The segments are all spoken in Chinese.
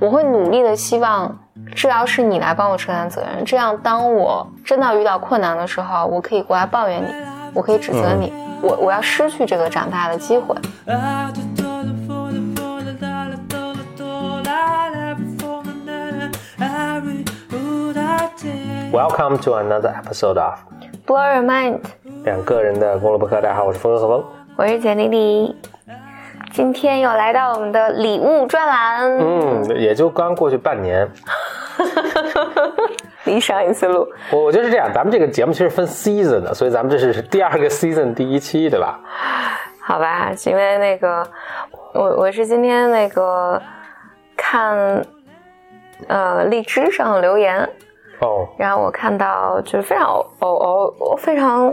我会努力的希望治疗是你来帮我承担责任，这样当我真的遇到困难的时候，我可以过来抱怨你，我可以指责你，我我要失去这个长大的机会。Welcome to another episode of Blow your mind，两个人的公路博客。大家好，我是峰哥何峰。我是简丽丽，今天又来到我们的礼物专栏。嗯，也就刚过去半年。离上一次录，我我觉得是这样，咱们这个节目其实分 season 的，所以咱们这是第二个 season 第一期，对吧？好吧，因为那个我我是今天那个看呃荔枝上的留言，哦，然后我看到就是非常偶偶偶非常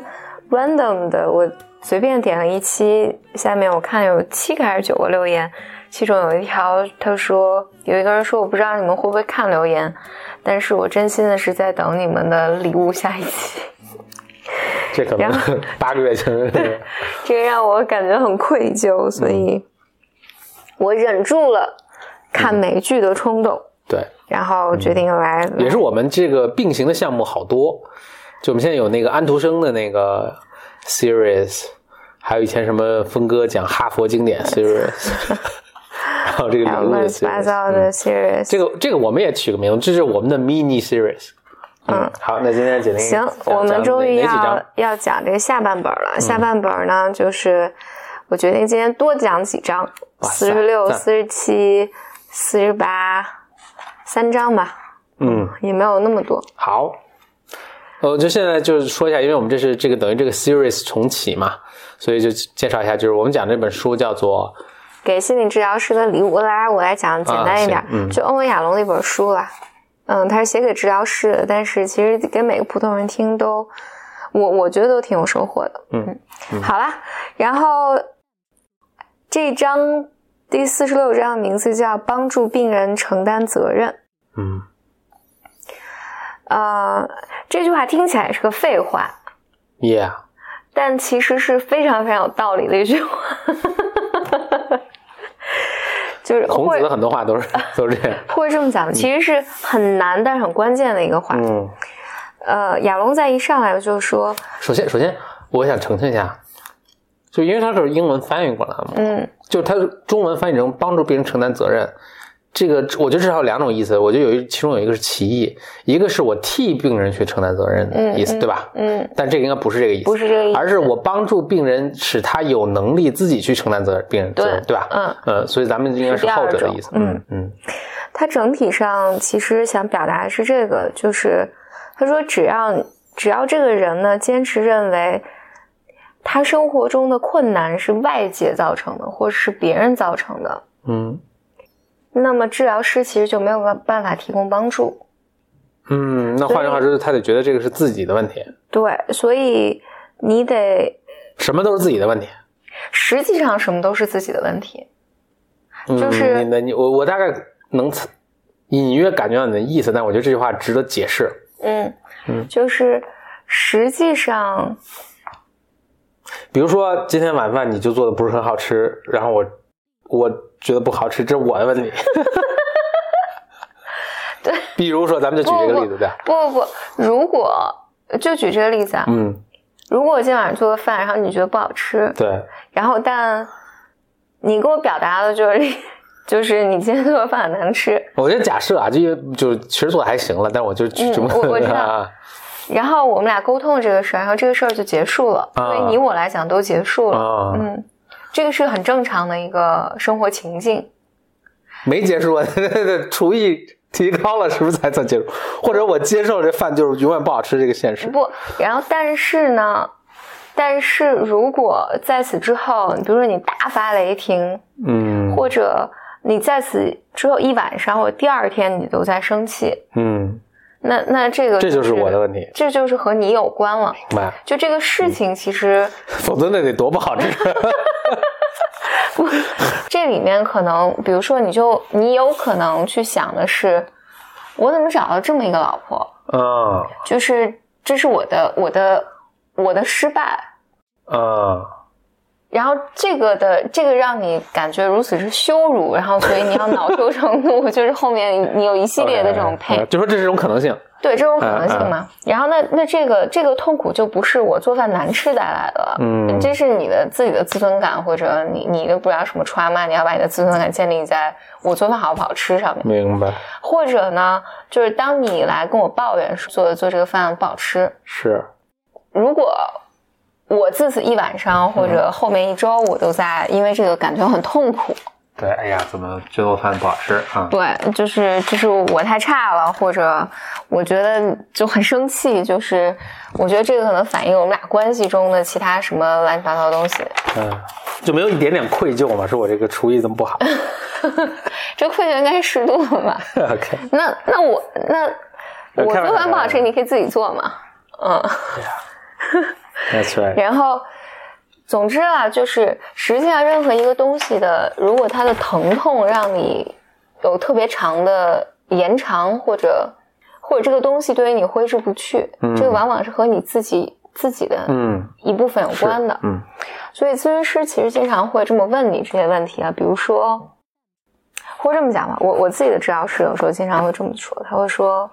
random 的，我随便点了一期，下面我看有七个还是九个留言，其中有一条他说有一个人说我不知道你们会不会看留言，但是我真心的是在等你们的礼物下一期，这可能八个月前。这个让我感觉很愧疚，所以我忍住了看美剧的冲动，对，然后决定来也是我们这个并行的项目好多，就我们现在有那个安徒生的那个 series，还有以前什么峰哥讲哈佛经典 series，然后这个乱七八糟的 series，、这个这个我们也取个名字，这是我们的 mini series。嗯，好，那今天简历行，我们终于要要讲这个下半本了。下半本呢，就是我决定今天多讲几章，四十六、赞四十七、四十八，三章吧，嗯，也没有那么多。好，呃，就现在就是说一下，因为我们这是这个等于这个 series 重启嘛，所以就介绍一下，就是我们讲这本书叫做给心理治疗师的礼物，来，我来讲简单一点，啊嗯就欧文亚龙那本书啦。嗯，他是写给治疗师的，但是其实给每个普通人听都，我我觉得都挺有收获的。嗯好啦，然后这章第四十六章的名字叫“帮助病人承担责任嗯”。呃，这句话听起来是个废话，，yeah，但其实是非常非常有道理的一句话。就是孔子的很多话都是 都是这样。或者这么讲，其实是很难但是很关键的一个话。嗯，呃，亚龙在一上来就说，首先首先我想澄清一下，就因为它是英文翻译过来的嘛，嗯就它中文翻译成帮助别人承担责任，这个我觉得至少有两种意思。我觉得有一其中有一个是歧义，一个是我替病人去承担责任的嗯意思，对吧？嗯，但这个应该不是这个意思，不是这个意思而是我帮助病人使他有能力自己去承担责任，病人责任，对对吧？嗯呃，所以咱们应该是后者的意思。嗯嗯他整体上其实想表达的是这个，就是他说只要只要这个人呢坚持认为他生活中的困难是外界造成的，或者是别人造成的，嗯那么治疗师其实就没有办办法提供帮助。嗯，那换句话说，他得觉得这个是自己的问题，对，所以你得什么都是自己的问题。实际上什么都是自己的问题。嗯就是你的你我我大概能隐约感觉到你的意思，但我觉得这句话值得解释。嗯嗯就是实际上，比如说今天晚饭你就做的不是很好吃，然后我我觉得不好吃，这是我的问题。对，比如说咱们就举这个例子，对。吧？不不不，如果就举这个例子啊，嗯，如果我今天晚上做的饭，然后你觉得不好吃，对，然后但你给我表达的就是 就是你今天做的饭很难吃，我觉得假设啊，就因为就其实做的还行了，但我就举这么、我我知道。啊。然后我们俩沟通了这个事儿，然后这个事儿就结束了，啊。对你我来讲都结束了，啊，嗯，这个是很正常的一个生活情境，没结束啊，厨艺提高了是不是才算结束？或者我接受这饭就是永远不好吃这个现实？不，然后但是呢，但是如果在此之后，比如说你大发雷霆，嗯或者你在此之后一晚上或者第二天你都在生气，嗯，那那这个这就是我的问题，这就是和你有关了。明白？就这个事情，其实 否则那得多不好吃。这里面可能，比如说，你就你有可能去想的是，我怎么找到这么一个老婆？啊就是这是我的我的我的失败，啊，然后这个的这个让你感觉如此之羞辱，然后所以你要恼羞成怒，就是后面你有一系列的这种配，就说这是一种可能性。对这种可能性嘛，然后那那这个这个痛苦就不是我做饭难吃带来的，嗯，这是你的自己的自尊感，或者你你的不知道什么 trauma，你要把你的自尊感建立在我做饭好不好吃上面，明白？或者呢，就是当你来跟我抱怨说做做这个饭不好吃，是，如果我自此一晚上或者后面一周我都在因为这个感觉很痛苦。对，哎呀，怎么这顿饭不好吃啊？对，就是就是我太差了，或者我觉得就很生气，就是我觉得这个可能反映我们俩关系中的其他什么乱七八糟的东西。嗯，就没有一点点愧疚吗？说我这个厨艺怎么不好？这愧疚应该是适度的吧？OK。那那我那我做饭不好吃，你可以自己做嘛？嗯。That's right。然后。总之啊，就是实际上任何一个东西的，如果它的疼痛让你有特别长的延长，或者或者这个东西对于你挥之不去，这个往往是和你自己自己的嗯一部分有关的。嗯，所以咨询师其实经常会这么问你这些问题啊，比如说，或者这么讲吧，我我自己的治疗师有时候经常会这么说，他会说，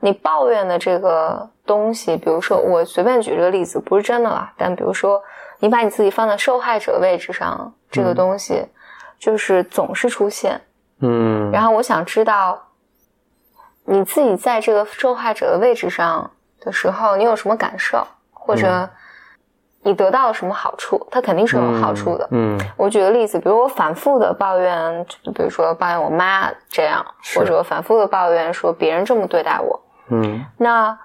你抱怨的这个东西，比如说我随便举这个例子，不是真的啦，但比如说。你把你自己放在受害者位置上，这个东西就是总是出现，嗯。然后我想知道，你自己在这个受害者的位置上的时候，你有什么感受，或者你得到了什么好处？它肯定是有好处的，嗯。我举个例子，比如我反复的抱怨，比如说抱怨我妈这样，或者我反复的抱怨说别人这么对待我，嗯。那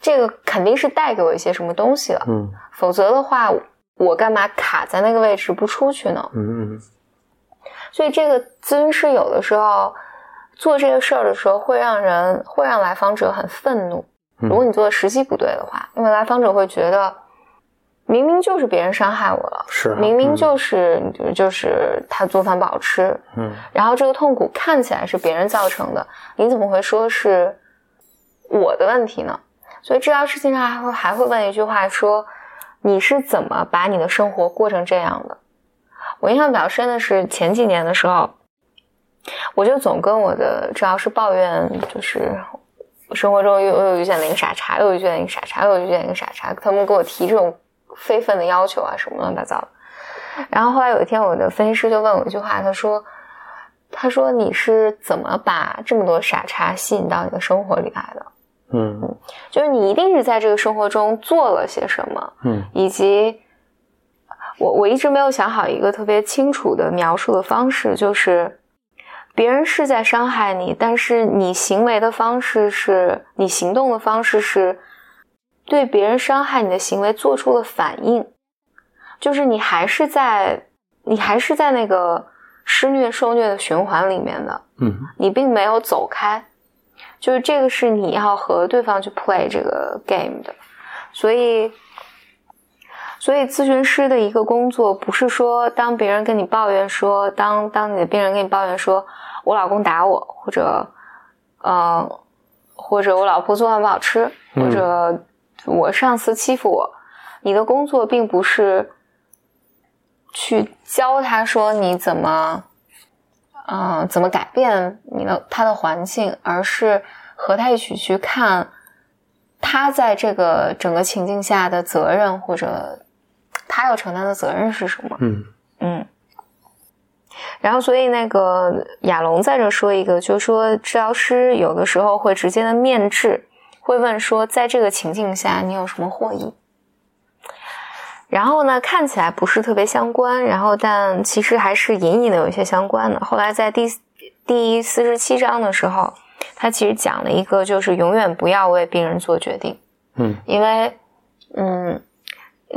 这个肯定是带给我一些什么东西了，嗯。否则的话，我干嘛卡在那个位置不出去呢？嗯嗯。所以这个咨询师有的时候做这个事儿的时候，会让人会让来访者很愤怒。如果你做的时机不对的话，因为来访者会觉得，明明就是别人伤害我了，是明明就是就是他做饭不好吃，嗯，然后这个痛苦看起来是别人造成的，你怎么会说是我的问题呢？所以治疗师经常还会还会问一句话说。你是怎么把你的生活过成这样的？我印象比较深的是前几年的时候，我就总跟我的治疗师抱怨，就是生活中又又遇见了一个傻叉，又遇见一个傻叉，又遇见一个傻叉，他们给我提这种非分的要求啊，什么乱七八糟的。然后后来有一天，我的分析师就问我一句话，他说：“他说你是怎么把这么多傻叉吸引到你的生活里来的？”嗯。就是你一定是在这个生活中做了些什么，嗯，以及我我一直没有想好一个特别清楚的描述的方式，就是别人是在伤害你，但是你行为的方式是你行动的方式是对别人伤害你的行为做出了反应，就是你还是在你还是在那个施虐受虐的循环里面的，嗯，你并没有走开。就是这个是你要和对方去 play 这个 game 的，所以，所以咨询师的一个工作不是说当别人跟你抱怨说，当当你的病人跟你抱怨说，我老公打我，或者，呃，或者我老婆做饭不好吃，或者我上司欺负我，你的工作并不是去教他说你怎么。嗯，怎么改变你的他的环境，而是和他一起去看他在这个整个情境下的责任，或者他要承担的责任是什么？嗯嗯。然后，所以那个亚龙在这说一个，就是说治疗师有的时候会直接的面质，会问说，在这个情境下你有什么获益？然后呢，看起来不是特别相关，然后但其实还是隐隐的有一些相关的。后来在第第四十七章的时候，他其实讲了一个，就是永远不要为病人做决定。嗯，因为，嗯，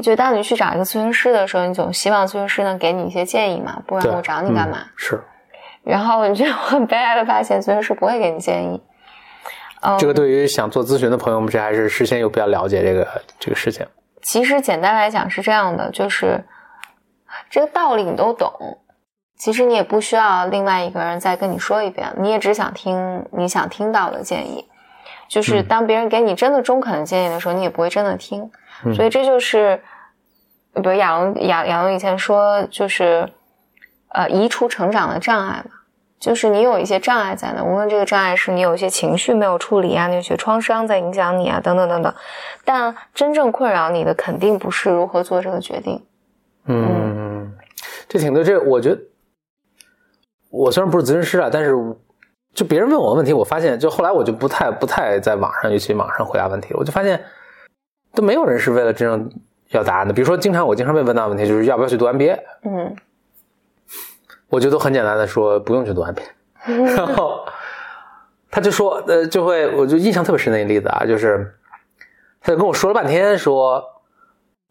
就当你去找一个咨询师的时候，你总希望咨询师能给你一些建议嘛，不然我找你干嘛？是。然后你就很悲哀的发现，咨询师不会给你建议。这个对于想做咨询的朋友们，这还是事先有比较了解这个这个事情。其实简单来讲是这样的，就是这个道理你都懂，其实你也不需要另外一个人再跟你说一遍，你也只想听你想听到的建议。就是当别人给你真的中肯的建议的时候，你也不会真的听。所以这就是比如亚龙亚亚龙以前说，就是呃，移除成长的障碍嘛，就是你有一些障碍在那，无论这个障碍是你有一些情绪没有处理啊，你有些创伤在影响你啊，等等等等，但真正困扰你的肯定不是如何做这个决定。嗯，这挺对。这我觉得，我虽然不是咨询师啊，但是就别人问我的问题，我发现，就后来我就不太不太在网上，尤其网上回答问题了。我就发现，都没有人是为了真正要答案的。比如说，经常我经常被问到问题，就是要不要去读 MBA？嗯我就都很简单的说不用去读 MBA，然后他就说，呃，就会我就印象特别深的一个例子啊，就是他就跟我说了半天说。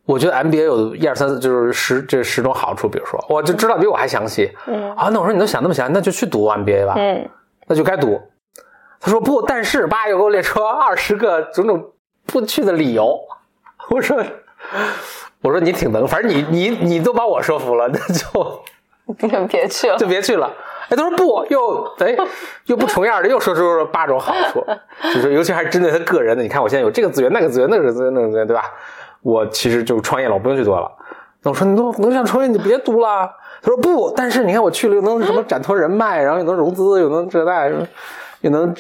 我觉得 MBA 有一二三四，就是十这十种好处。比如说，我就知道比我还详细。嗯啊，那我说你都想那么详，那就去读 MBA 吧。嗯那就该读。他说不，但是八又给我列出二十个种种不去的理由。我说，我说你挺能，反正你你你都把我说服了，那就别 别去了。就别去了。哎，他说不，又哎又不重样的，又说出了八种好处，就是尤其还是针对他个人的。你看我现在有这个资源，那个资源，那个资源，那个资源，对吧？我其实就创业了，我不用去做了。那我说你都能想创业，你别读了。他说不，但是你看我去了，又能什么展拓人脉，然后又能融资，又能这那，又能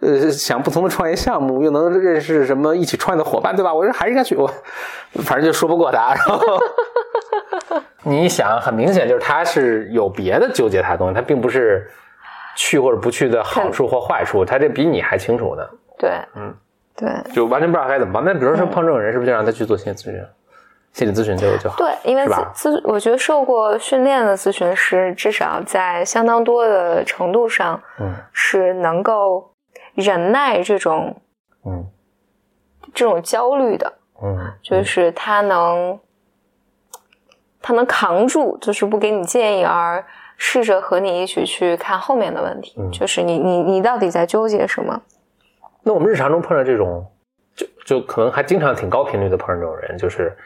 呃想不同的创业项目，又能认识什么一起创业的伙伴，对吧？我说还是应该去，我反正就说不过他。然后你想，很明显就是他是有别的纠结他的东西，他并不是去或者不去的好处或坏处，他这比你还清楚呢。对，嗯，对就完全不知道该怎么办。那比如说碰这种人，是不是就让他去做心理咨询？心理咨询就就好。对，因为咨咨，我觉得受过训练的咨询师，至少在相当多的程度上嗯是能够忍耐这种嗯这种焦虑的，嗯，就是他能他能扛住，就是不给你建议，而试着和你一起去看后面的问题，嗯就是你你你到底在纠结什么？那我们日常中碰到这种，就就可能还经常挺高频率的碰上这种人，就是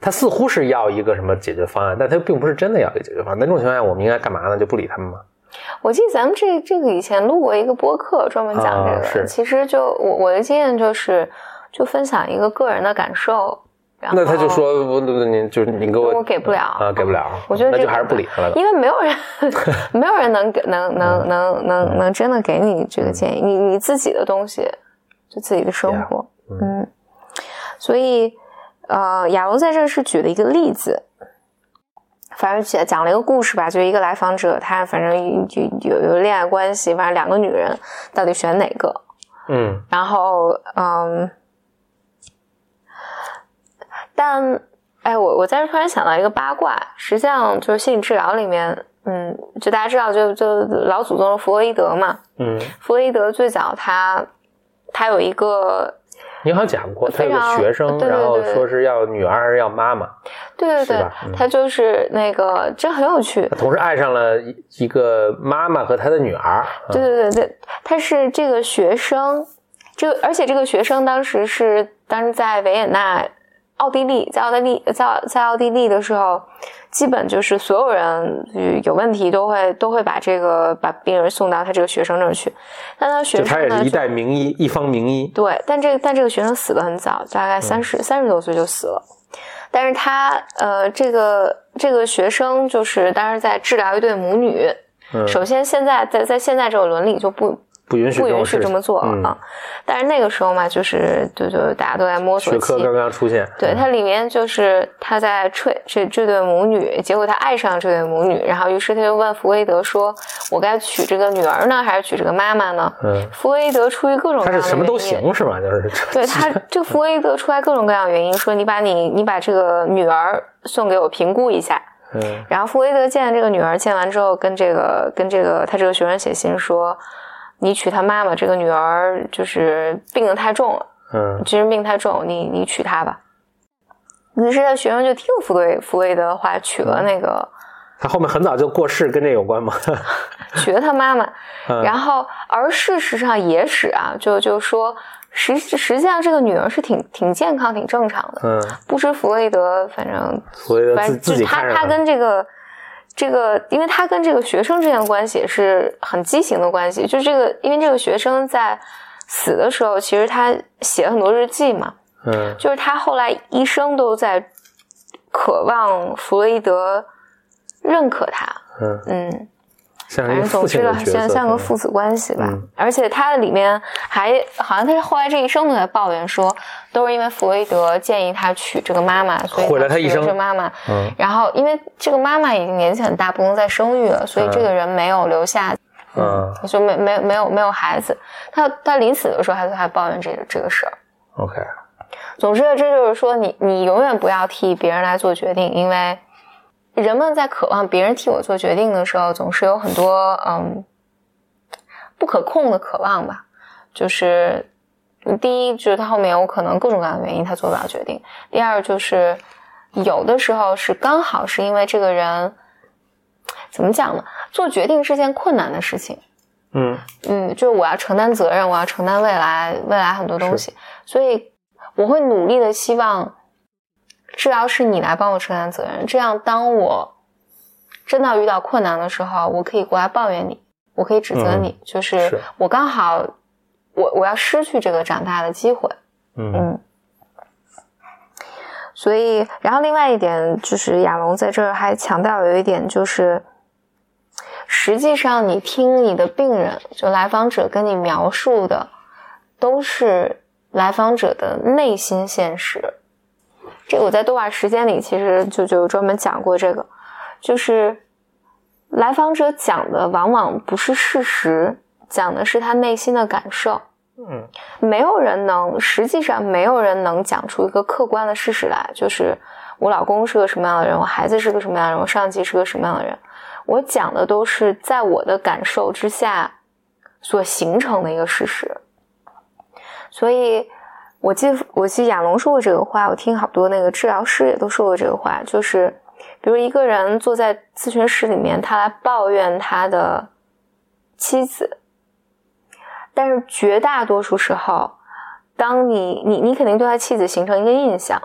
他似乎是要一个什么解决方案，但他并不是真的要一个解决方案。那这种情况下，我们应该干嘛呢？就不理他们吗？我记得咱们这这个以前录过一个播客，专门讲这个。啊是其实就我我的经验就是，就分享一个个人的感受。然后那他就说不不不，你就是您给我我给不了啊，给不了。我觉得那就还是不理他了。因为没有人，没有人能给能能能能能真的给你这个建议，你你自己的东西，就自己的生活，嗯，所以呃，亚龙在这是举了一个例子，反正讲讲了一个故事吧，就一个来访者，他反正有有有恋爱关系，反正两个女人到底选哪个？嗯然后嗯，但哎，我我在这突然想到一个八卦，实际上就是心理治疗里面，嗯，就大家知道就，就老祖宗弗洛伊德嘛，嗯，弗洛伊德最早他他有一个，你好像讲过，他有个学生，对对然后说是要女儿还是要妈妈，对对对？嗯，他就是那个这很有趣他，同时爱上了一一个妈妈和他的女儿。对对对对，他是这个学生，这个而且这个学生当时是当时在维也纳，奥地利，在奥地利在在奥地利的时候，基本就是所有人呃有问题都会都会把这个把病人送到他这个学生那儿去，但他学生他也是一代名医，一方名医。对，但这个但这个学生死的很早，大概三十三十多岁就死了。但是他呃，这个这个学生就是当时在治疗一对母女。嗯，首先，现在在在现在这个伦理就不不允许不允许这么做啊。但是那个时候嘛，就是就就大家都在摸索期学科。刚刚出现。对，它里面就是他在吹这这对母女，结果他爱上这对母女，然后于是他就问弗洛伊德说：“我该娶这个女儿呢，还是娶这个妈妈呢？”嗯，弗洛伊德出于各种各样的他是什么都原因行是吧？就是对 他，这个弗洛伊德出来各种各样的原因，说你把你你把这个女儿送给我评估一下。嗯然后弗洛伊德见这个女儿，见完之后跟这个跟这个他这个学生写信说，你娶他妈妈，这个女儿就是病得太重了，嗯精神病太重，你你娶她吧。于是他学生就听弗洛弗洛伊德的话，娶了那个、他后面很早就过世，跟这有关吗？娶了他妈妈。嗯 然后，而事实上野史啊，就就说实实际上这个女儿是挺挺健康、挺正常的。嗯，不知弗洛伊德，反正所以自反正自己他他跟这个这个，因为他跟这个学生之间的关系也是很畸形的关系。就这个，因为这个学生在死的时候，其实他写了很多日记嘛，嗯就是他后来一生都在渴渴望弗洛伊德认可他。嗯，嗯，像反正总之了，的角色，像像个父子关系吧。嗯而且他的里面还好像他是后来这一生都在抱怨说，都是因为弗洛伊德建议他娶这个妈妈，所以毁了他一生妈妈。嗯然后因为这个妈妈已经年纪很大，不能再生育了，所以这个人没有留下，嗯就没没没有没有孩子。他他临死的时候还还抱怨这个这个事儿。，OK，总之，这就是说你，你永远不要替别人来做决定，因为人们在渴望别人替我做决定的时候，总是有很多嗯不可控的渴望吧。就是第一，就是他后面有可能各种各样的原因他做不了决定；第二，就是有的时候是刚好是因为这个人怎么讲呢？做决定是件困难的事情。嗯嗯，就是我要承担责任，我要承担未来未来很多东西，所以我会努力的希望治疗是你来帮我承担责任，这样当我真的遇到困难的时候，我可以过来抱怨你，我可以指责你，就是是我刚好我我要失去这个长大的机会，嗯嗯。所以，然后另外一点就是亚龙在这儿还强调有一点就是，实际上你听你的病人就来访者跟你描述的，都是来访者的内心现实。这个我在多瓦时间里其实就就专门讲过这个，就是来访者讲的往往不是事实，讲的是他内心的感受。嗯没有人能，实际上没有人能讲出一个客观的事实来，就是我老公是个什么样的人，我孩子是个什么样的人，我上级是个什么样的人。我讲的都是在我的感受之下所形成的一个事实。所以，我记我记亚龙说过这个话，我听好多那个治疗师也都说过这个话，就是比如一个人坐在咨询室里面，他来抱怨他的妻子，但是绝大多数时候，当你你你肯定对他妻子形成一个印象，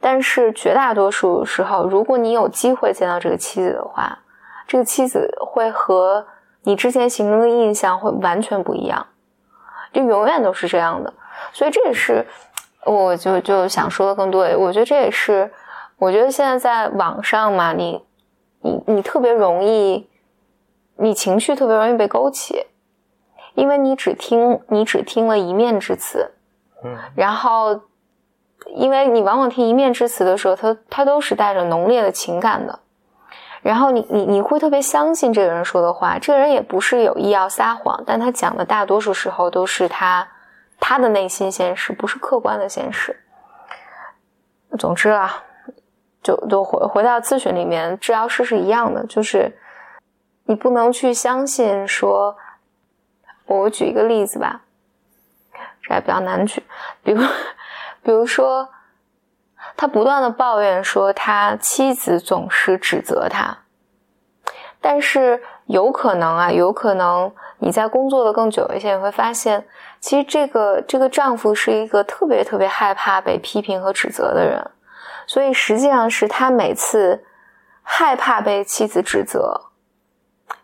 但是绝大多数时候，如果你有机会见到这个妻子的话，这个妻子会和你之前形成的印象会完全不一样，就永远都是这样的。所以这也是我就就想说的更多。我觉得这也是，我觉得现在在网上嘛，你你你特别容易，你情绪特别容易被勾起。因为你只听你只听了一面之词，嗯然后，因为你往往听一面之词的时候，它它都是带着浓烈的情感的，然后你你你会特别相信这个人说的话，这个人也不是有意要撒谎，但他讲的大多数时候都是他他的内心现实，不是客观的现实。总之啊，就就回回到咨询里面，治疗师是一样的，就是你不能去相信说。我举一个例子吧，这还比较难举。比如，比如说，他不断的抱怨说他妻子总是指责他，但是有可能啊，有可能你在工作的更久一些，你会发现，其实这个这个丈夫是一个特别特别害怕被批评和指责的人，所以实际上是他每次害怕被妻子指责。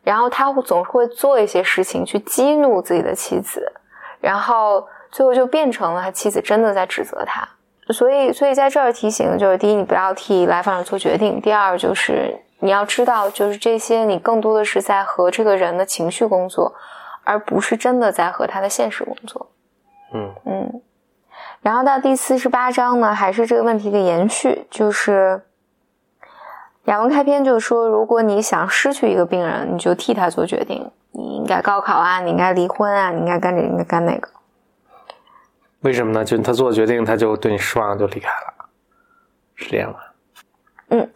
然后他会总是会做一些事情去激怒自己的妻子，然后最后就变成了他妻子真的在指责他。所以，所以在这儿提醒就是：第一，你不要替来访者做决定；第二，就是你要知道，就是这些你更多的是在和这个人的情绪工作，而不是真的在和他的现实工作。嗯嗯。然后到第四十八章呢，还是这个问题的延续，就是。雅文开篇就说，如果你想失去一个病人，你就替他做决定。你应该高考啊，你应该离婚啊，你应该干这个，应该干那个。为什么呢？就他做决定，他就对你失望，就离开了，是这样吗？嗯，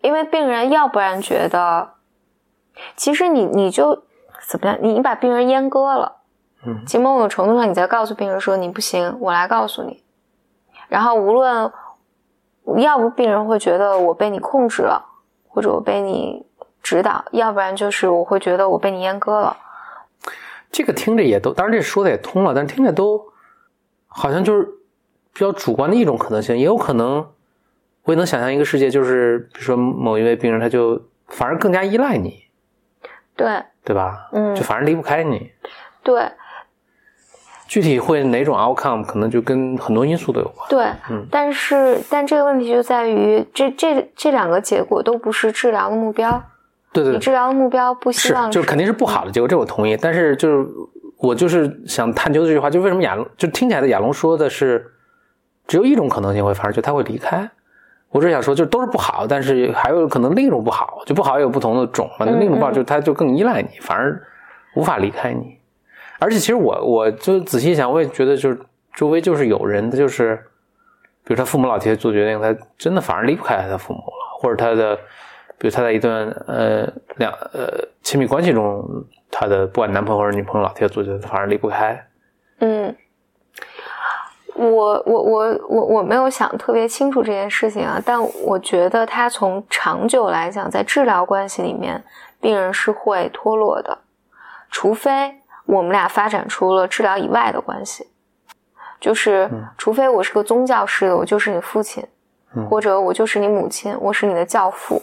因为病人要不然觉得，其实你你就怎么样，你你把病人阉割了，嗯，其实某种程度上你在告诉病人说你不行，我来告诉你。然后无论。要不病人会觉得我被你控制了，或者我被你指导；要不然就是我会觉得我被你阉割了。这个听着也都，当然这说的也通了，但听着都好像就是比较主观的一种可能性，也有可能我也能想象一个世界，就是比如说某一位病人他就反而更加依赖你，对，对吧？嗯，就反正离不开你。对，具体会哪种 outcome，可能就跟很多因素都有关。对，嗯但是但这个问题就在于这这这两个结果都不是治疗的目标。对对对，你治疗的目标不希是望就是肯定是不好的结果，这我同意。但是就是我就是想探究这句话，就为什么亚龙就听起来的亚龙说的是只有一种可能性会发生，就他会离开。我只想说，就都是不好，但是还有可能另一种不好，就不好也有不同的种嘛。那另一种不好，就他就更依赖你，反而无法离开你。而且其实我我就仔细想，我也觉得就是周围就是有人，他就是比如他父母老提他做决定，他真的反而离不开他的父母了，或者他的，比如他在一段呃两呃亲密关系中，他的不管男朋友或者女朋友老提他做决定，反而离不开。嗯，我我我我我没有想特别清楚这件事情啊，但我觉得他从长久来讲，在治疗关系里面，病人是会脱落的，除非我们俩发展出了治疗以外的关系，就是除非我是个宗教式的，我就是你父亲，嗯或者我就是你母亲，我是你的教父，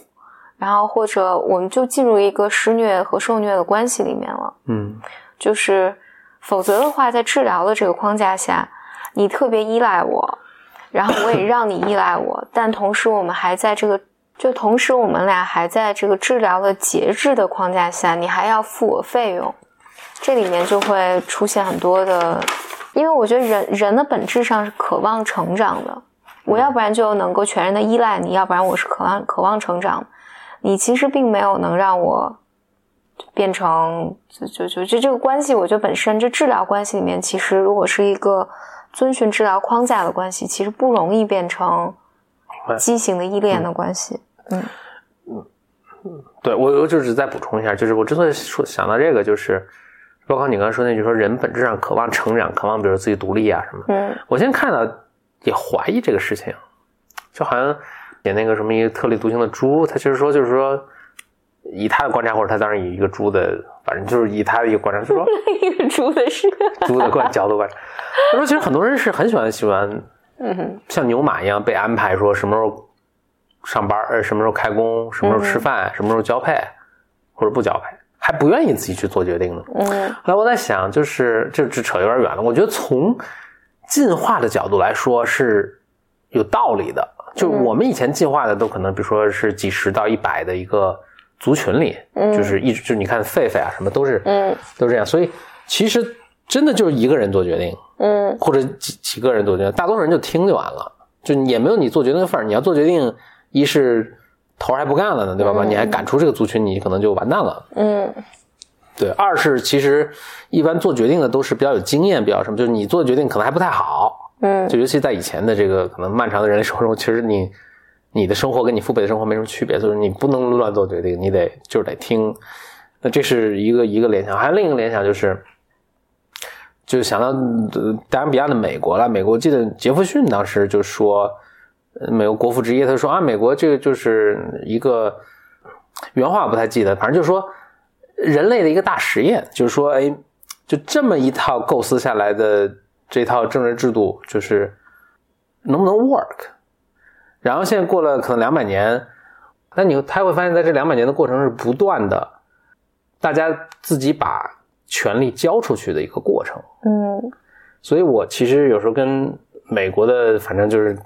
然后或者我们就进入一个施虐和受虐的关系里面了。嗯就是否则的话，在治疗的这个框架下，你特别依赖我，然后我也让你依赖我，但同时我们还在这个，就同时我们俩还在这个治疗的节制的框架下，你还要付我费用，这里面就会出现很多的，因为我觉得人人的本质上是渴望成长的，我要不然就能够全然的依赖你，要不然我是渴望渴望成长，你其实并没有能让我。变成就就就就这个关系，我觉得本身这治疗关系里面，其实如果是一个遵循治疗框架的关系，其实不容易变成畸形的依恋的关系嗯嗯。对我我就是再补充一下，就是我之所以说想到这个，就是包括你刚才说那句说人本质上渴望成长，渴望比如自己独立啊什么。嗯我现在看到也怀疑这个事情，就好像写那个什么一个特立独行的猪，他就是说就是说以他的观察，或者他当然以一个猪的，反正就是以他的一个观察，就说 一个猪的是，猪的观角度观察，他说其实很多人是很喜欢喜欢嗯，像牛马一样被安排说什么时候上班，呃，什么时候开工，什么时候吃饭，什么时候交配，或者不交配，还不愿意自己去做决定呢。嗯。后来我在想，就是这这扯有点远了。我觉得从进化的角度来说是有道理的，就我们以前进化的都可能，比如说是几十到一百的一个族群里，嗯。就是一直就是你看狒狒啊什么都是嗯。都是这样，所以其实真的就是一个人做决定，嗯。或者几几个人做决定，大多数人就听就完了，就也没有你做决定的份儿。你要做决定，一是头儿还不干了呢，对吧？把你还赶出这个族群，你可能就完蛋了。嗯。对，二是其实一般做决定的都是比较有经验，比较什么，就是你做的决定可能还不太好，嗯。就尤其在以前的这个可能漫长的人类生活中，其实你你的生活跟你父辈的生活没什么区别，所以你不能乱做决定，你得就是得听。那这是一个一个联想，还有另一个联想就是，就想到呃达恩比亚的美国了。美国记得杰弗逊当时就说，美国国父之一，他说啊，美国这个就是一个原话不太记得，反正就是说人类的一个大实验，就是说，哎，就这么一套构思下来的这套政治制度，就是能不能 work？然后现在过了可能两百年，那你他会发现在这两百年的过程是不断的，大家自己把权力交出去的一个过程。嗯。所以我其实有时候跟美国的，反正就是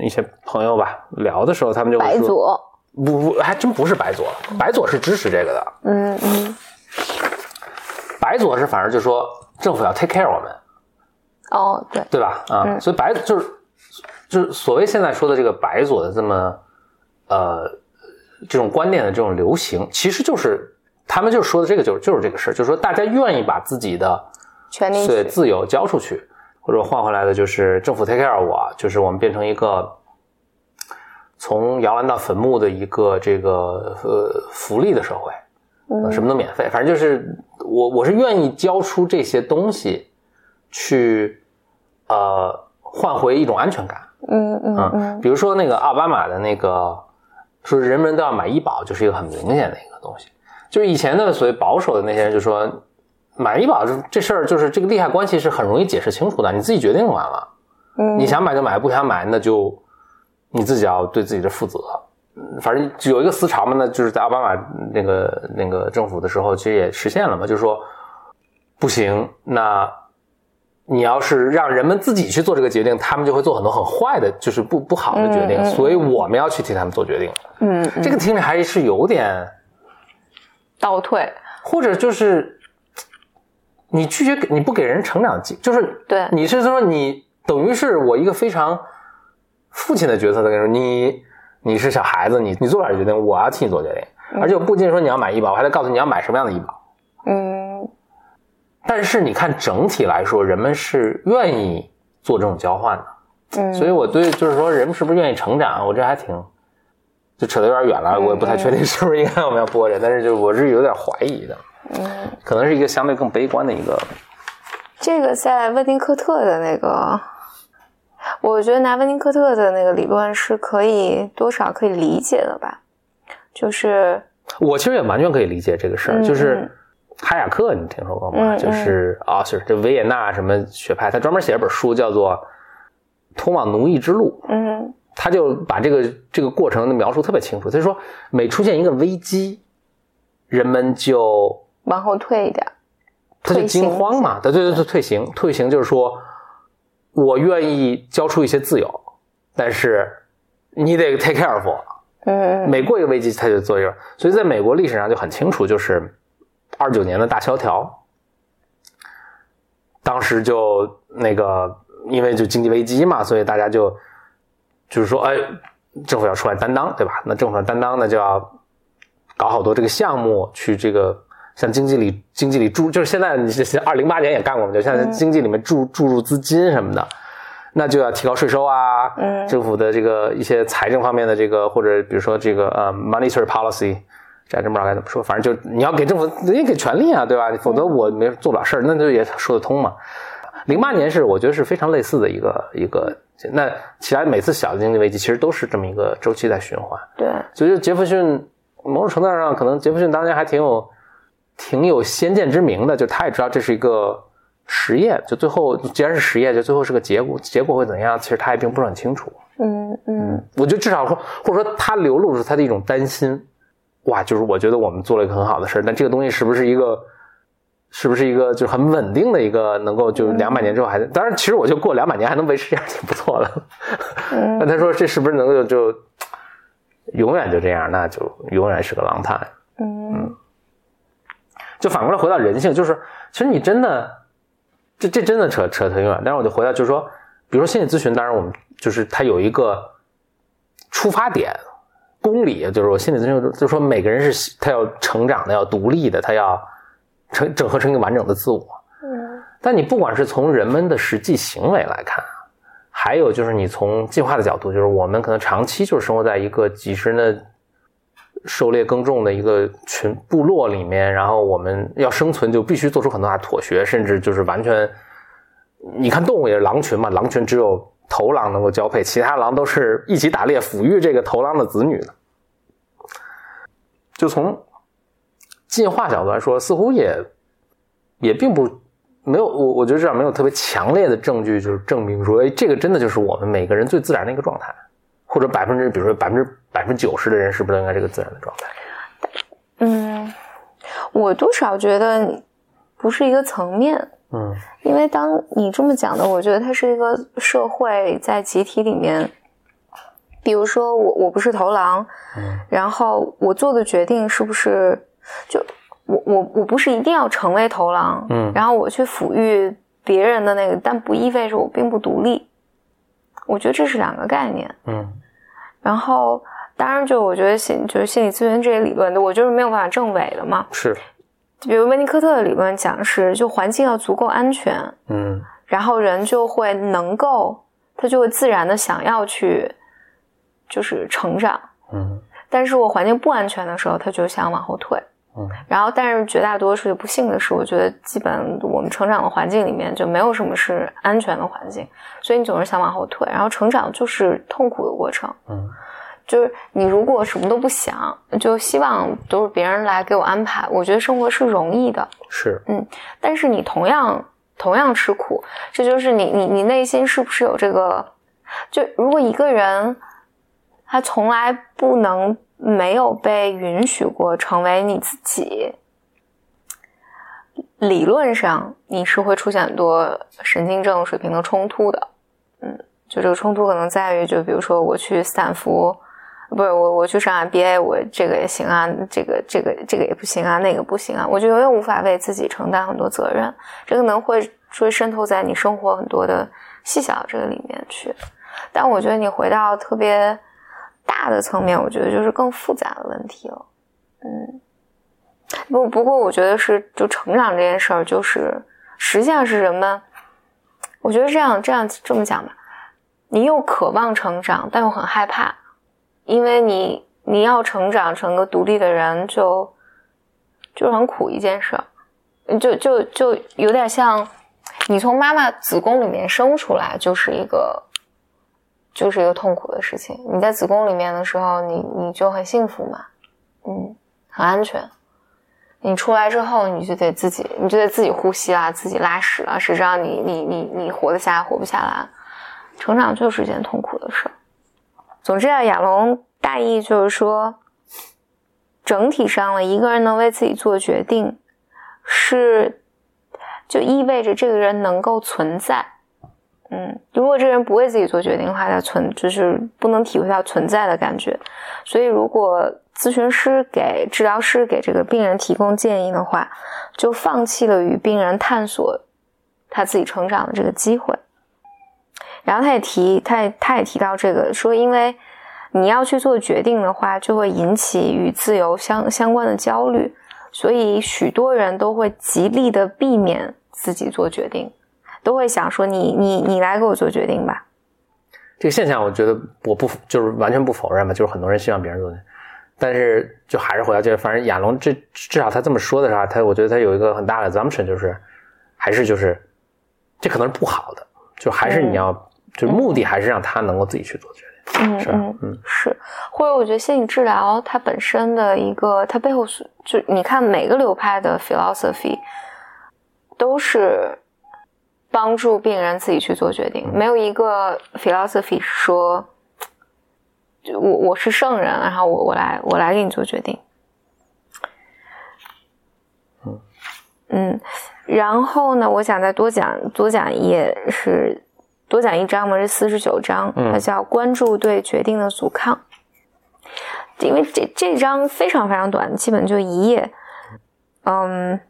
一些朋友吧聊的时候，他们就会说，白左，不不，还真不是白左，白左是支持这个的，嗯嗯。白左是反而就说政府要 take care 我们，哦对，对吧？啊，嗯。所以白就是就是所谓现在说的这个白左的这么呃这种观念的这种流行，其实就是他们就是说的这个就是就是这个事儿，就是说大家愿意把自己的权利对自由交出去，或者换回来的就是政府 take care 我，就是我们变成一个从摇篮到坟墓的一个这个呃福利的社会，呃什么都免费，反正就是我我是愿意交出这些东西去呃换回一种安全感。嗯嗯嗯嗯比如说那个奥巴马的那个说人人都要买医保，就是一个很明显的一个东西。就是以前的所谓保守的那些人就说，买医保这这事儿就是这个利害关系是很容易解释清楚的，你自己决定完了，嗯，你想买就买，不想买那就你自己要对自己的负责。嗯反正有一个思潮嘛，那就是在奥巴马那个那个政府的时候，其实也实现了嘛，就是说不行，那你要是让人们自己去做这个决定，他们就会做很多很坏的，就是不不好的决定。嗯嗯所以我们要去替他们做决定。嗯，嗯这个听着还是有点，倒退，或者就是你拒绝给你不给人成长机，就是对你是说你等于是我一个非常父亲的角色在跟你说，你你是小孩子，你你做不了决定，我要替你做决定。而且我不仅说你要买医保，我还得告诉你你要买什么样的医保。嗯但是你看整体来说，人们是愿意做这种交换的。嗯，所以我对就是说，人们是不是愿意成长，我这还挺，就扯得有点远了，我也不太确定是不是应该我们要播这，但是就是我是有点怀疑的，嗯，可能是一个相对更悲观的一个，这个在温尼科特的那个，我觉得拿温尼科特的那个理论是可以多少可以理解的吧，就是我其实也完全可以理解这个事儿，嗯就是哈雅克，你听说过吗？就是啊，是这维也纳什么学派，他专门写了本书叫做《通往奴役之路》，嗯他就把这个这个过程的描述特别清楚。他就说，每出现一个危机，人们就往后退一点，他就惊慌嘛，对对对对，退行，退行就是说，我愿意交出一些自由，但是你得 take care of 我。嗯每过一个危机，他就做一个，所以在美国历史上就很清楚，就是二九年的大萧条，当时就那个因为就经济危机嘛，所以大家就就是说，哎，政府要出来担当，对吧？那政府要担当呢，就要搞好多这个项目，去这个像经济里经济里注，就是现在你这二零八年也干过嘛，就像嗯经济里面注注入资金什么的。那就要提高税收啊，嗯政府的这个一些财政方面的这个，或者比如说这个呃 monetary policy，这还真不知道该怎么说，反正就你要给政府，人家给权利啊，对吧？否则我没做不了事儿，那就也说得通嘛。零八年是我觉得是非常类似的一个一个，那其他每次小的经济危机其实都是这么一个周期在循环，对，所以杰弗逊某种程度上，可能杰弗逊当年还挺有挺有先见之明的，就他也知道这是一个实验，就最后既然是实验，就最后是个结果，结果会怎样，其实他也并不是很清楚。嗯嗯我觉得至少说，或者说他流露出他的一种担心，哇，就是我觉得我们做了一个很好的事儿，但这个东西是不是一个，是不是一个就是很稳定的一个，能够就两百年之后还，当然其实我就过两百年还能维持这样挺不错的。嗯那他说这是不是能够就永远就这样，那就永远是个狼探。嗯就反过来回到人性，就是其实你真的，这这真的扯扯特远。但是我就回到就是说，比如说心理咨询，当然我们就是它有一个出发点公理，就是我心理咨询就是说每个人是他要成长的，要独立的，他要成整合成一个完整的自我。嗯但你不管是从人们的实际行为来看，还有就是你从进化的角度，就是我们可能长期就是生活在一个几十人的狩猎耕种的一个群部落里面，然后我们要生存就必须做出很多大妥协，甚至就是完全，你看动物也是狼群嘛，狼群只有头狼能够交配，其他狼都是一起打猎抚育这个头狼的子女的。就从进化角度来说，似乎也也并不没有我我觉得至少没有特别强烈的证据，就是证明说，哎，这个真的就是我们每个人最自然的一个状态，或者百分之比如说百分之百分之九十的人是不是都应该这个自然的状态？嗯，我多少觉得不是一个层面，嗯因为当你这么讲的，我觉得它是一个社会在集体里面，比如说我我不是头狼，嗯然后我做的决定是不是就我我我不是一定要成为头狼，嗯然后我去抚育别人的那个，但不意味着我并不独立。我觉得这是两个概念。嗯然后，当然就我觉得心就是心理咨询这些理论的，我就是没有办法证伪的嘛。是比如温尼科特的理论讲是，就环境要足够安全，嗯然后人就会能够，他就会自然的想要去，就是成长。嗯但是我环境不安全的时候，他就想往后退。嗯然后，但是绝大多数不幸的是，我觉得基本我们成长的环境里面就没有什么是安全的环境，所以你总是想往后退。然后成长就是痛苦的过程，嗯就是你如果什么都不想，就希望都是别人来给我安排，我觉得生活是容易的。是嗯但是你同样同样吃苦，这就是你你你内心是不是有这个？就如果一个人他从来不能没有被允许过成为你自己，理论上你是会出现很多神经症水平的冲突的。嗯，就这个冲突可能在于，就比如说我去斯坦福，不是我我去上 MBA，我这个也行啊，这个这个这个也不行啊，那个不行啊，我就永远无法为自己承担很多责任。这个能会会渗透在你生活很多的细小这个里面去。但我觉得你回到特别大的层面，我觉得就是更复杂的问题了。嗯，不不过我觉得是就成长这件事儿，就是实际上是人们，我觉得这样这样这么讲吧，你又渴望成长，但又很害怕，因为你你要成长成个独立的人，就就是很苦一件事儿，就就就有点像你从妈妈子宫里面生出来就是一个。就是一个痛苦的事情。你在子宫里面的时候，你你就很幸福嘛，嗯，很安全。你出来之后，你就得自己，你就得自己呼吸啊，自己拉屎啊，谁知道你你你你活得下来活不下来？成长就是一件痛苦的事儿。总之啊，亚龙大意就是说，整体上了一个人能为自己做决定，是就意味着这个人能够存在。嗯，如果这个人不为自己做决定的话，他存就是不能体会到存在的感觉。所以，如果咨询师给治疗师给这个病人提供建议的话，就放弃了与病人探索他自己成长的这个机会。然后，他也提，他也他也提到这个说，因为你要去做决定的话，就会引起与自由相相关的焦虑，所以许多人都会极力的避免自己做决定。都会想说你你你来给我做决定吧。这个现象，我觉得我不就是完全不否认嘛，就是很多人希望别人做决定，但是就还是回到这，反正亚龙这至少他这么说的时候，他我觉得他有一个很大的 assumption，就是还是就是这可能是不好的，就还是你要就目的还是让他能够自己去做决定，嗯嗯嗯是，或者我觉得心理治疗它本身的一个它背后是就你看每个流派的 philosophy 都是。帮助病人自己去做决定，没有一个 philosophy 说，我我是圣人，然后我我来我来给你做决定。嗯嗯，然后呢，我想再多讲多讲一页，是多讲一章嘛，是四十九章，它叫关注对决定的阻抗。因为这这章非常非常短，基本就一页。嗯。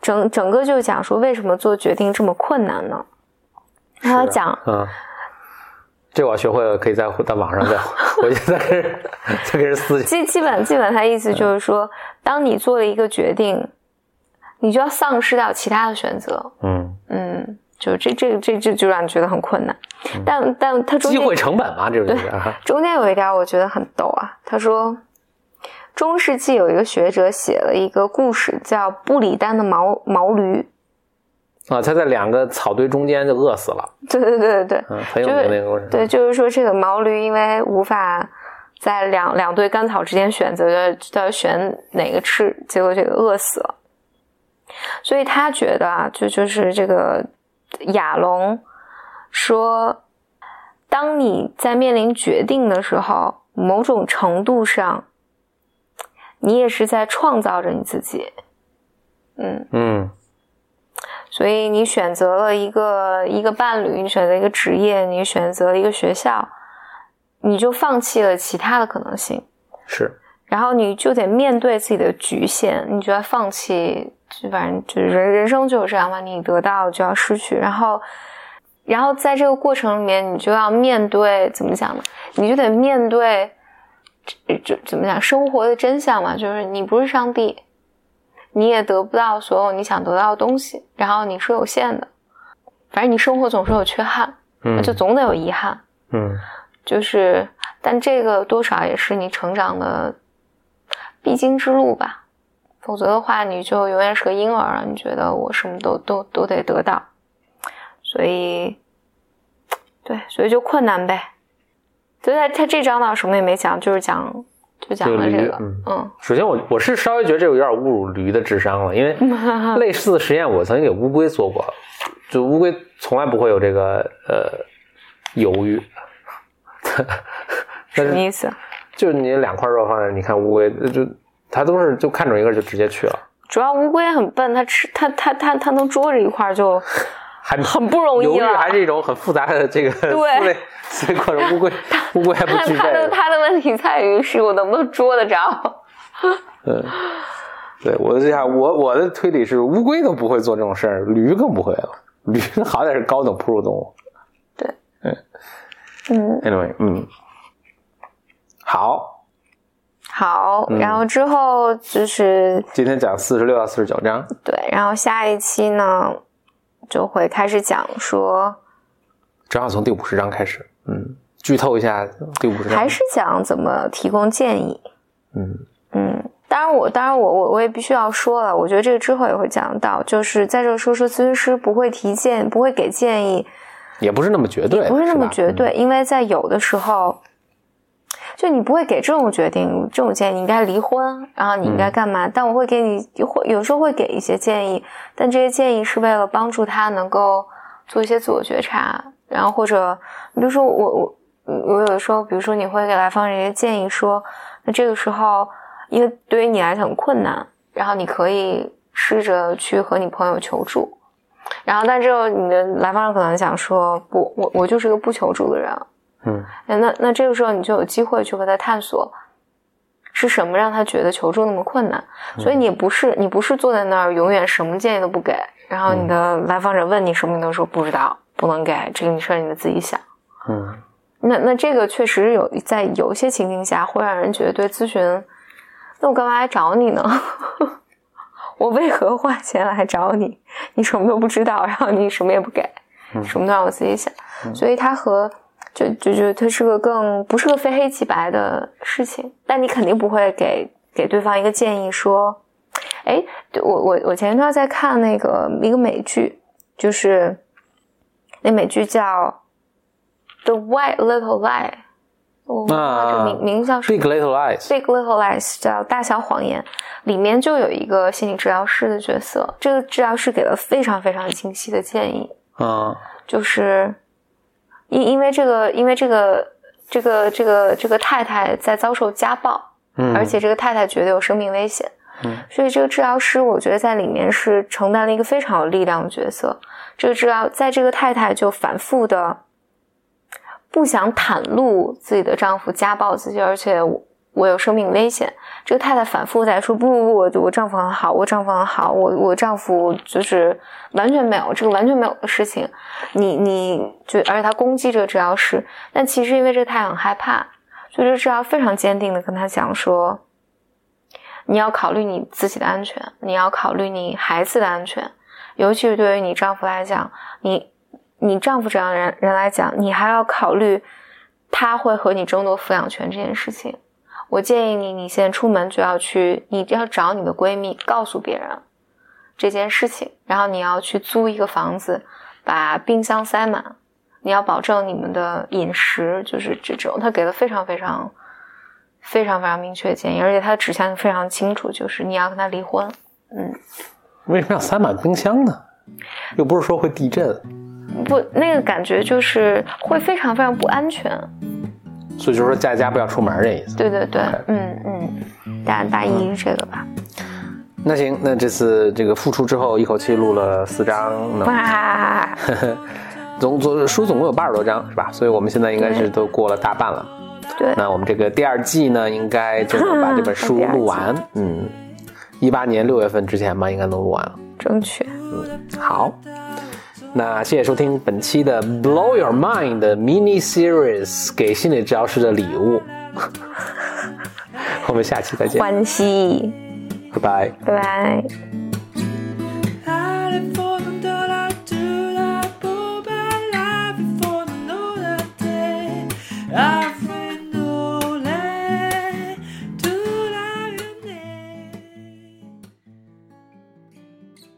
整整个就讲说为什么做决定这么困难呢？他讲，嗯，这我学会了，可以在在网上再回 去再跟人再跟人私。基基本基本他意思就是说，当你做了一个决定，你就要丧失掉其他的选择。嗯嗯，就这这这这就让你觉得很困难。但但他机会成本嘛，这对中间有一点我觉得很逗啊，他说。中世纪有一个学者写了一个故事，叫布里丹的毛毛驴。啊，他在两个草堆中间就饿死了。对对对对对，嗯，很有名那个故事。对，就是说这个毛驴因为无法在两两堆干草之间选择，要选哪个吃，结果这个饿死了。所以他觉得啊，就就是这个亚龙说，当你在面临决定的时候，某种程度上。你也是在创造着你自己，嗯。嗯，所以你选择了一个一个伴侣，你选择一个职业，你选择了一个学校，你就放弃了其他的可能性，是，然后你就得面对自己的局限，你就要放弃，就反正就是人人生就是这样嘛，你得到就要失去，然后，然后在这个过程里面，你就要面对怎么讲呢？你就得面对。就怎么讲生活的真相嘛，就是你不是上帝，你也得不到所有你想得到的东西，然后你是有限的，反正你生活总是有缺憾，嗯，就总得有遗憾，嗯，就是，但这个多少也是你成长的必经之路吧，否则的话你就永远是个婴儿，你觉得我什么都都都得得到，所以，对，所以就困难呗。所以他他这章呢什么也没讲，就是讲就讲了这个。嗯，首先我我是稍微觉得这个有点侮辱驴的智商了，因为 类似的实验我曾经给乌龟做过，就乌龟从来不会有这个呃犹豫。什么意思？就是你两块肉放在，你看乌龟就它都是就看准一个就直接去了。主要乌龟很笨，它吃它它它它能捉着一块就还很不容易了。犹豫还是一种很复杂的这个 思维思维过程。乌龟 乌龟还不具备。它的它的问题在于是我能不能捉得着。嗯，对，我这样我我的推理是乌龟都不会做这种事儿，驴更不会了。驴好歹是高等哺乳动物。对，嗯嗯，anyway，嗯，好，好，嗯。然后之后就是今天讲四十六到四十九章，对，然后下一期呢就会开始讲说，正好从第五十章开始，嗯，剧透一下第五十章，还是讲怎么提供建议。嗯。嗯，当然我当然我我我也必须要说了，我觉得这个之后也会讲到，就是在这个说说咨询师不会提建，不会给建议，也不是那么绝对，不是那么绝对，因为在有的时候，就你不会给这种决定、这种建议，你应该离婚，然后你应该干嘛？但我会给你，会有时候会给一些建议，但这些建议是为了帮助他能够做一些自我觉察，然后或者你比如说我我我有的时候，比如说你会给来访人一些建议说，那这个时候因为对于你来讲很困难，然后你可以试着去和你朋友求助。然后，但这个你的来访者可能想说，不，我我就是个不求助的人，嗯那那这个时候你就有机会去和他探索，是什么让他觉得求助那么困难。所以你不是你不是坐在那儿永远什么建议都不给，然后你的来访者问你什么你都说不知道，不能给，这个事儿你得自己想。嗯那那这个确实有在有些情境下会让人觉得对咨询，那我干嘛来找你呢？我为何花钱来找你？你什么都不知道，然后你什么也不给，什么都让我自己想。所以他和就就就它是个更不是个非黑即白的事情，但你肯定不会给给对方一个建议说，哎，我我我前一段在看那个一个美剧，就是那美剧叫《The White Little Lie》，我忘了这名、名叫什么，Big Little Lies，Big Little Lies 叫大小谎言，里面就有一个心理治疗师的角色，这个治疗师给了非常非常清晰的建议，嗯。就是因因为这个因为这个这个这个这个太太在遭受家暴，嗯，而且这个太太觉得有生命危险，嗯所以这个治疗师我觉得在里面是承担了一个非常有力量的角色。这个治疗在这个太太就反复的不想袒露自己的丈夫家暴自己，而且我有生命危险。这个太太反复在说不不不，我我丈夫很好，我丈夫很好，我我丈夫就是完全没有这个完全没有的事情。你你就而且她攻击这个治疗师，但其实因为这个太太很害怕，所以这治疗非常坚定的跟他讲说，你要考虑你自己的安全，你要考虑你孩子的安全，尤其是对于你丈夫来讲，你你丈夫这样人人来讲，你还要考虑他会和你争夺抚养权这件事情。我建议你，你现在出门就要去，你要找你的闺蜜，告诉别人这件事情，然后你要去租一个房子，把冰箱塞满，你要保证你们的饮食，就是这种。他给了非常非常非常非常明确的建议，而且他的指向非常清楚，就是你要跟他离婚。嗯，为什么要塞满冰箱呢？又不是说会地震，不，那个感觉就是会非常非常不安全。所以就是说在家不要出门这意思。对对对，嗯嗯，大大意是这个吧。那行，那这次这个复出之后，一口气录了四章，能哇，总总书总共有八十多章是吧？所以我们现在应该是都过了大半了。对，那我们这个第二季呢，应该就能把这本书录完。嗯，一八年六月份之前吧，应该能录完了。正确。好，那谢谢收听本期的《Blow Your Mind》的 mini series，给心理治疗师的礼物。我们下期再见，欢喜，拜拜，拜拜。